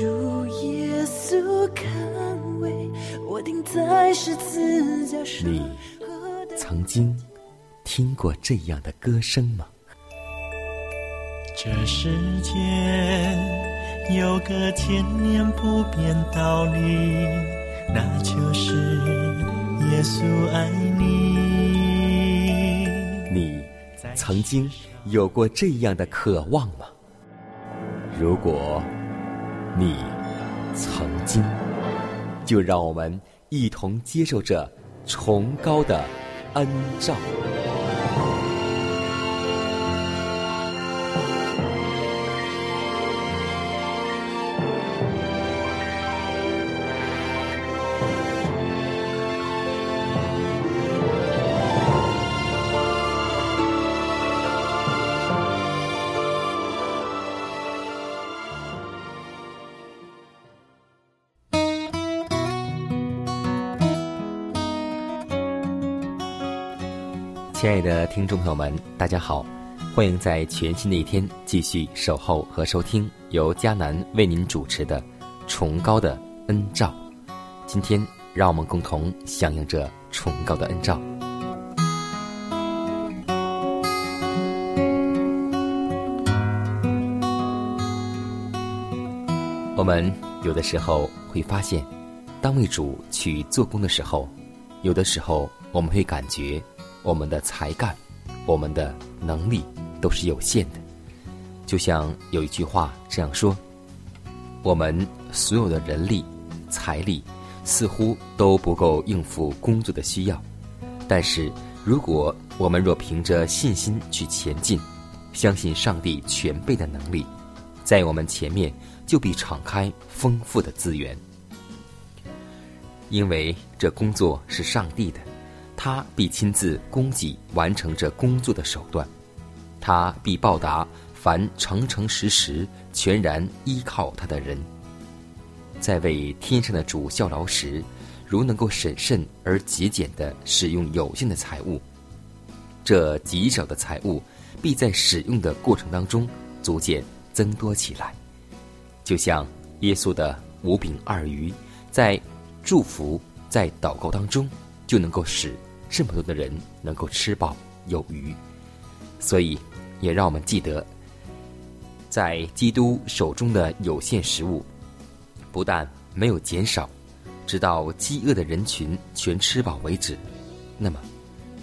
主耶稣看为我钉在十字架上。你曾经听过这样的歌声吗？这世间有个千年不变道理，那就是耶稣爱你。你曾经有过这样的渴望吗？如果你曾经，就让我们一同接受这崇高的恩照。听众朋友们，大家好，欢迎在全新的一天继续守候和收听由迦南为您主持的《崇高的恩照》。今天，让我们共同响应这崇高的恩照。我们有的时候会发现，当为主去做工的时候，有的时候我们会感觉。我们的才干，我们的能力都是有限的。就像有一句话这样说：“我们所有的人力、财力似乎都不够应付工作的需要。但是，如果我们若凭着信心去前进，相信上帝全备的能力，在我们前面就必敞开丰富的资源，因为这工作是上帝的。”他必亲自供给完成这工作的手段，他必报答凡诚诚实实、全然依靠他的人。在为天上的主效劳时，如能够审慎而节俭的使用有限的财物，这极少的财物必在使用的过程当中逐渐增多起来。就像耶稣的五饼二鱼，在祝福、在祷告当中就能够使。这么多的人能够吃饱有余，所以也让我们记得，在基督手中的有限食物，不但没有减少，直到饥饿的人群全吃饱为止。那么，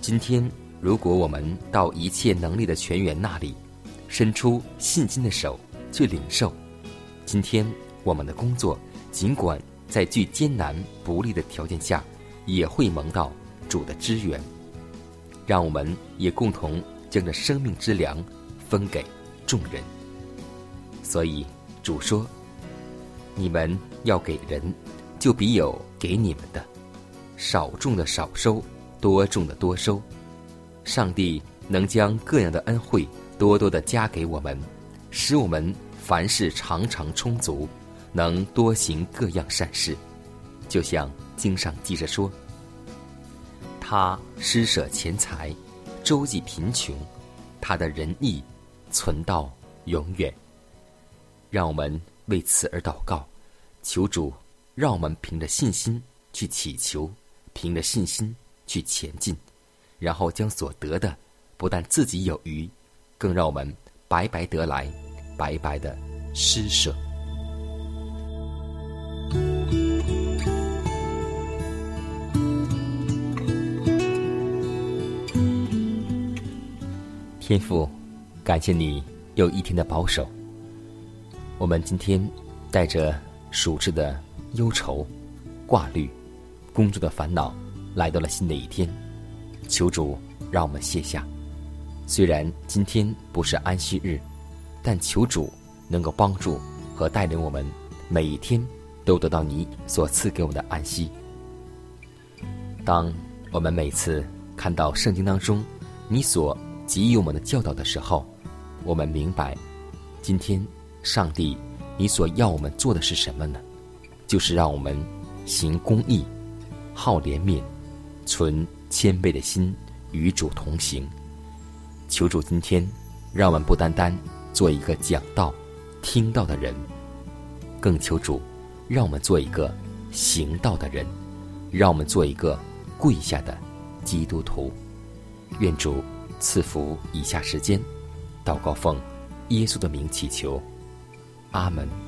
今天如果我们到一切能力的泉源那里，伸出信心的手去领受，今天我们的工作，尽管在最艰难不利的条件下，也会蒙到。主的支援，让我们也共同将这生命之粮分给众人。所以主说：“你们要给人，就必有给你们的；少种的少收，多种的多收。上帝能将各样的恩惠多多的加给我们，使我们凡事常常充足，能多行各样善事。就像经上记着说。”他施舍钱财，周济贫穷，他的仁义存到永远。让我们为此而祷告，求主让我们凭着信心去祈求，凭着信心去前进，然后将所得的不但自己有余，更让我们白白得来，白白的施舍。天父，感谢你又一天的保守。我们今天带着暑至的忧愁、挂虑、工作的烦恼，来到了新的一天。求主让我们卸下，虽然今天不是安息日，但求主能够帮助和带领我们，每一天都得到你所赐给我们的安息。当我们每次看到圣经当中你所给予我们的教导的时候，我们明白，今天上帝你所要我们做的是什么呢？就是让我们行公义、好怜悯、存谦卑的心，与主同行。求主今天，让我们不单单做一个讲道、听到的人，更求主，让我们做一个行道的人，让我们做一个跪下的基督徒。愿主赐福以下时间，祷告奉耶稣的名祈求，阿门。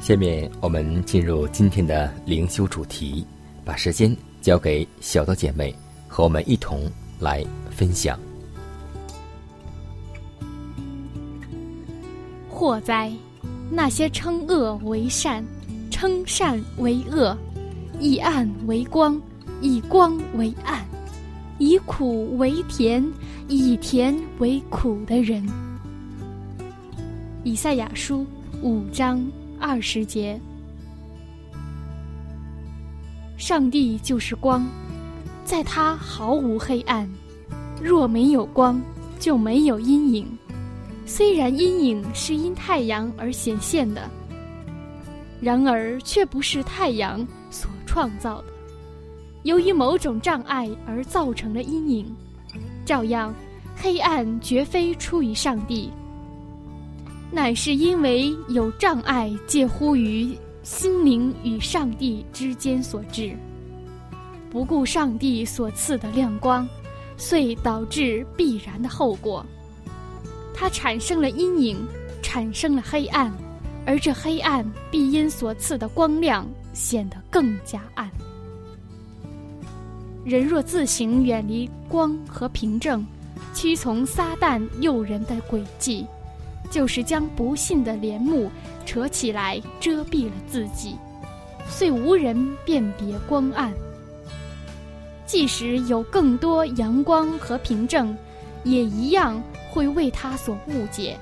下面我们进入今天的灵修主题，把时间交给小的姐妹，和我们一同来分享。祸哉！那些称恶为善，称善为恶，以暗为光，以光为暗，以苦为甜，以甜为苦的人。以赛亚书五章。二十节，上帝就是光，在他毫无黑暗。若没有光，就没有阴影。虽然阴影是因太阳而显现的，然而却不是太阳所创造的。由于某种障碍而造成的阴影，照样，黑暗绝非出于上帝。乃是因为有障碍介乎于心灵与上帝之间所致，不顾上帝所赐的亮光，遂导致必然的后果。它产生了阴影，产生了黑暗，而这黑暗必因所赐的光亮显得更加暗。人若自行远离光和凭证，屈从撒旦诱人的诡计。就是将不幸的帘幕扯起来遮蔽了自己，遂无人辨别光暗。即使有更多阳光和凭证，也一样会为他所误解。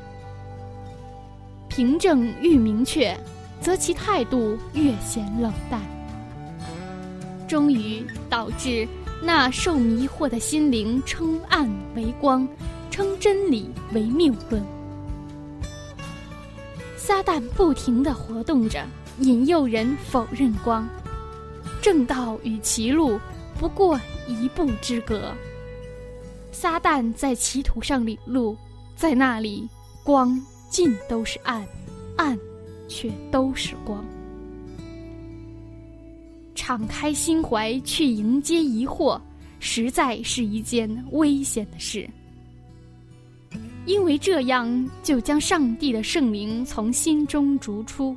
凭证愈明确，则其态度越显冷淡，终于导致那受迷惑的心灵称暗为光，称真理为谬论。撒旦不停地活动着，引诱人否认光。正道与歧路不过一步之隔。撒旦在歧途上领路，在那里光尽都是暗，暗却都是光。敞开心怀去迎接疑惑，实在是一件危险的事。因为这样，就将上帝的圣灵从心中逐出，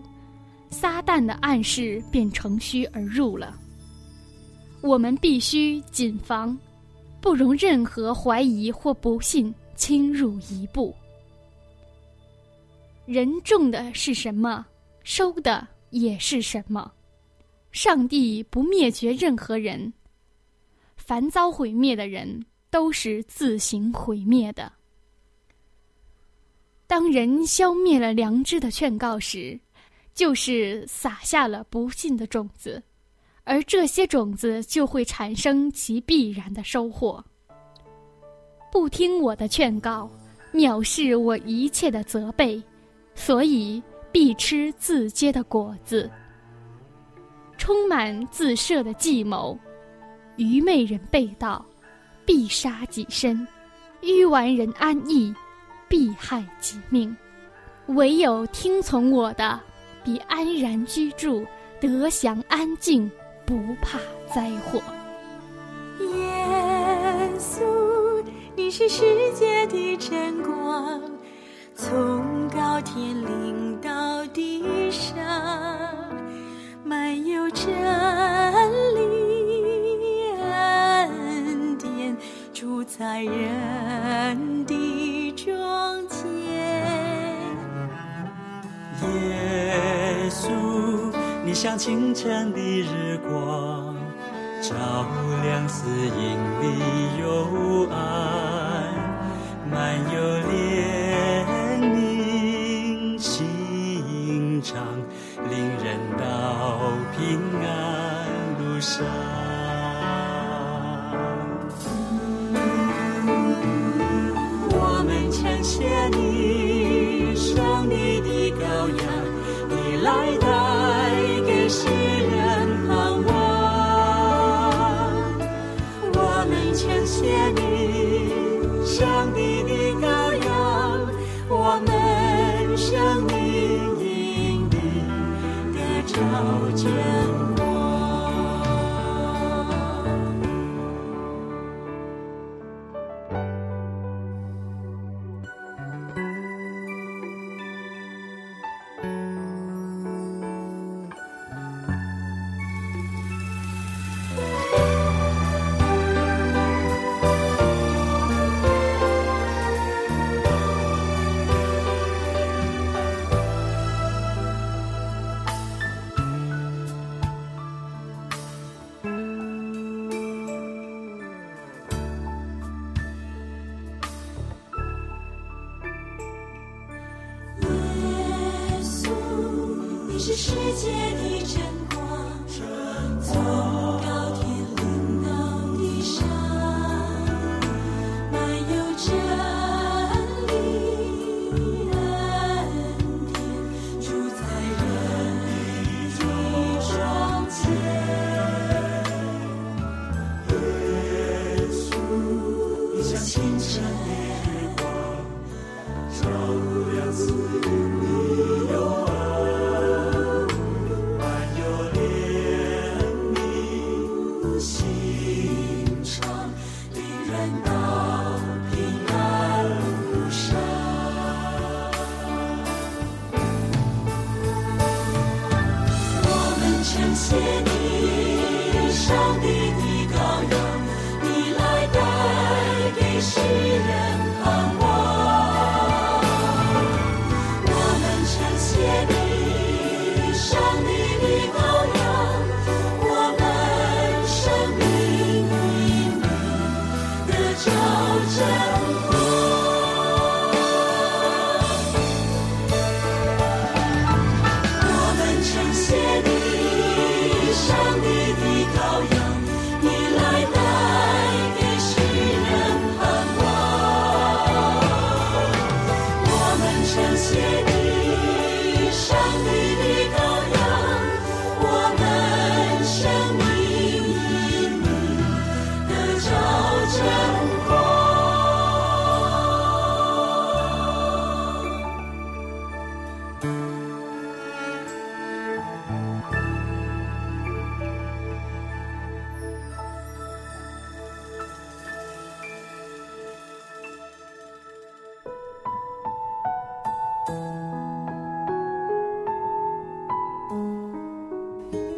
撒旦的暗示便乘虚而入了。我们必须谨防，不容任何怀疑或不信侵入一步。人种的是什么，收的也是什么。上帝不灭绝任何人，凡遭毁灭的人都是自行毁灭的。当人消灭了良知的劝告时，就是撒下了不幸的种子，而这些种子就会产生其必然的收获。不听我的劝告，藐视我一切的责备，所以必吃自结的果子。充满自设的计谋，愚昧人被盗，必杀己身；愚顽人安逸。必害己命；唯有听从我的，必安然居住，得享安静，不怕灾祸。耶稣，你是世界的真光，从高天领到地上，满有真理恩典，住在人。像清晨的日光，照亮四野里幽暗，满有怜悯心肠，令人到平安路上。是世界的真是人。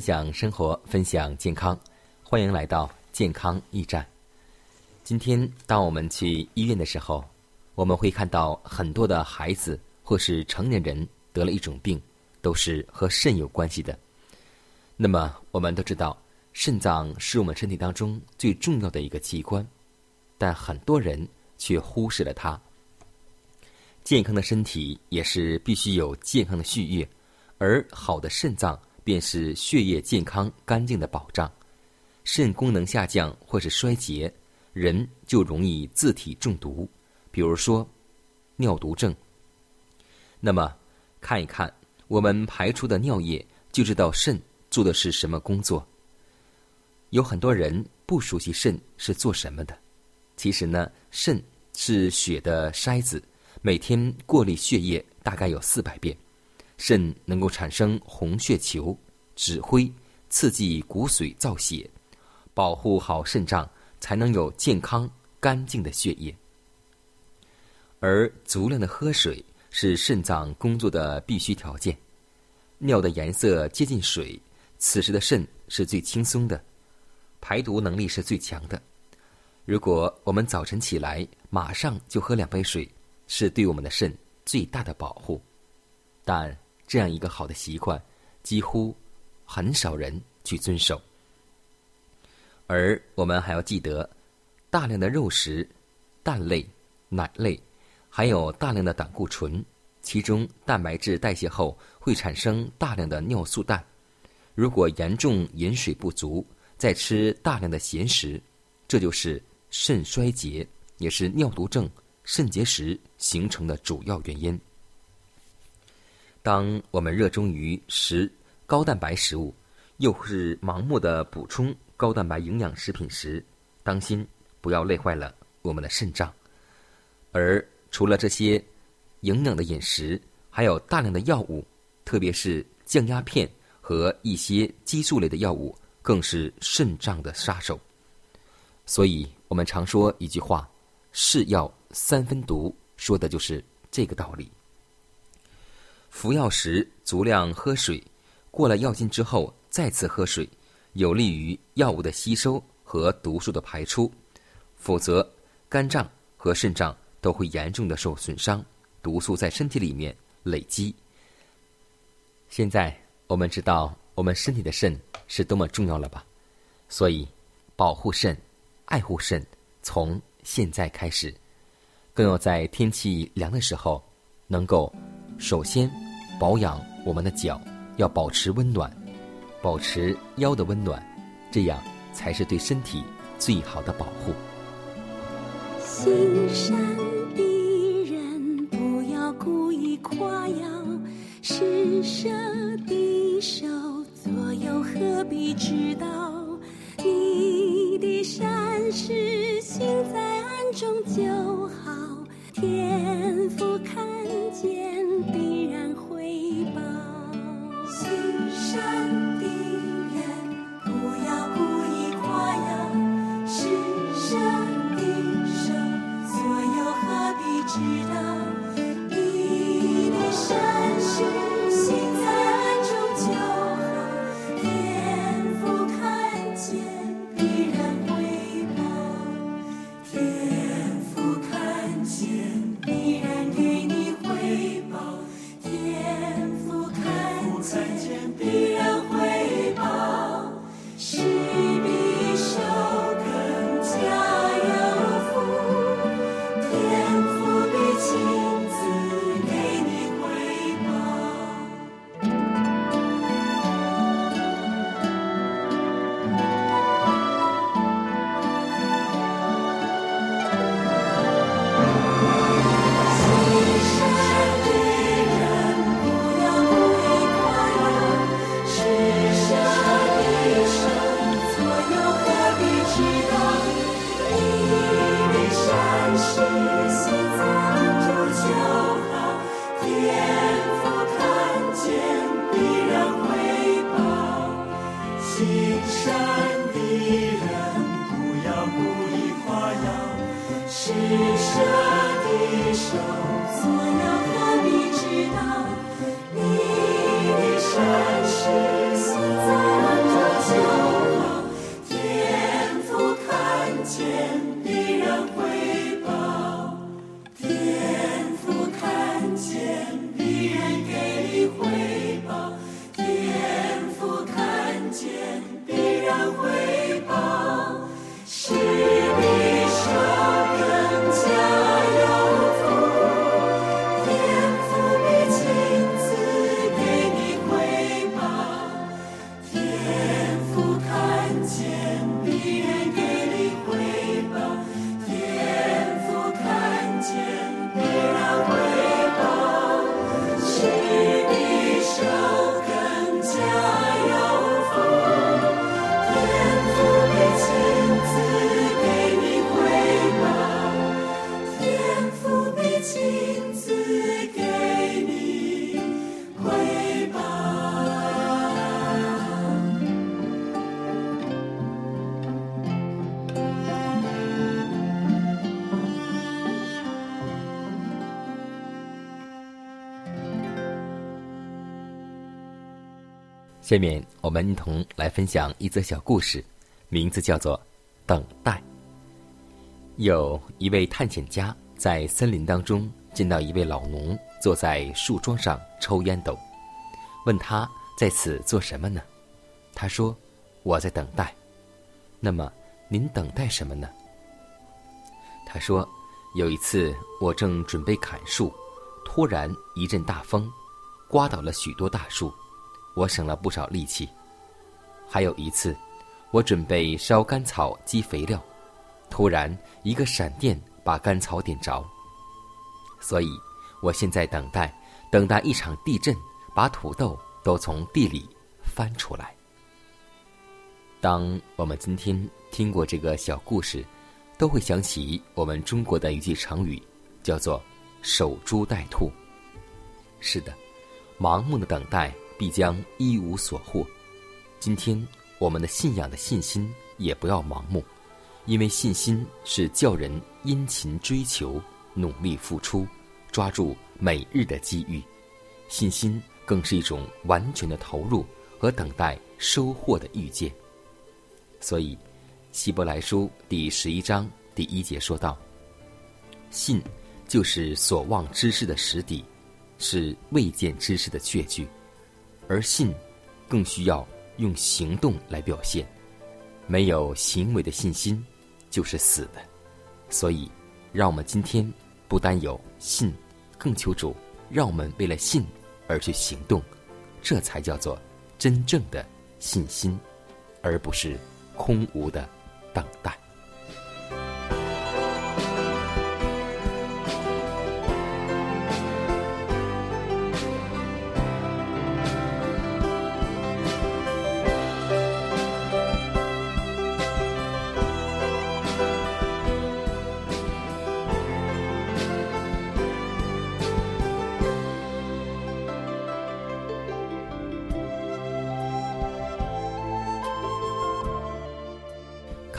分享生活，分享健康，欢迎来到健康驿站。今天，当我们去医院的时候，我们会看到很多的孩子或是成年人得了一种病，都是和肾有关系的。那么，我们都知道，肾脏是我们身体当中最重要的一个器官，但很多人却忽视了它。健康的身体也是必须有健康的血液，而好的肾脏便是血液健康干净的保障。肾功能下降或是衰竭，人就容易自体中毒，比如说尿毒症。那么，看一看我们排出的尿液，就知道肾做的是什么工作。有很多人不熟悉肾是做什么的，其实呢，肾是血的筛子，每天过滤血液大概有四百遍。肾能够产生红血球，指挥、刺激骨髓造血，保护好肾脏，才能有健康干净的血液。而足量的喝水是肾脏工作的必须条件。尿的颜色接近水，此时的肾是最轻松的，排毒能力是最强的。如果我们早晨起来马上就喝两杯水，是对我们的肾最大的保护。但这样一个好的习惯，几乎很少人去遵守。而我们还要记得，大量的肉食、蛋类、奶类，还有大量的胆固醇，其中蛋白质代谢后会产生大量的尿素氮。如果严重饮水不足，再吃大量的咸食，这就是肾衰竭，也是尿毒症、肾结石形成的主要原因。当我们热衷于食高蛋白食物，又是盲目的补充高蛋白营养食品时，当心不要累坏了我们的肾脏。而除了这些营养的饮食，还有大量的药物，特别是降压片和一些激素类的药物，更是肾脏的杀手。所以我们常说一句话：“是药三分毒”，说的就是这个道理。服药时足量喝水，过了药劲之后再次喝水，有利于药物的吸收和毒素的排出。否则，肝脏和肾脏都会严重的受损伤，毒素在身体里面累积。现在我们知道我们身体的肾是多么重要了吧？所以，保护肾、爱护肾，从现在开始，更要在天气凉的时候，能够首先保养我们的脚，要保持温暖，保持腰的温暖，这样才是对身体最好的保护。心善的人不要故意夸耀，施舍的手左右何必知道？你的善事行在暗中就好，天父看见必然下面我们一同来分享一则小故事，名字叫做《等待》。有一位探险家在森林当中见到一位老农坐在树桩上抽烟斗，问他在此做什么呢？他说：“我在等待。”那么您等待什么呢？他说：“有一次我正准备砍树，突然一阵大风，刮倒了许多大树。”我省了不少力气。还有一次，我准备烧干草积肥料，突然一个闪电把干草点着。所以，我现在等待，等待一场地震把土豆都从地里翻出来。当我们今天听过这个小故事，都会想起我们中国的一句成语，叫做“守株待兔”。是的，盲目的等待。必将一无所获。今天我们的信仰的信心也不要盲目，因为信心是叫人殷勤追求、努力付出、抓住每日的机遇。信心更是一种完全的投入和等待收获的预见。所以，《希伯来书》第十一章第一节说道：“信就是所望之事的实底，是未见之事的确据。”而信，更需要用行动来表现。没有行为的信心，就是死的。所以，让我们今天不单有信，更求主让我们为了信而去行动，这才叫做真正的信心，而不是空无的等待。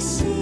心。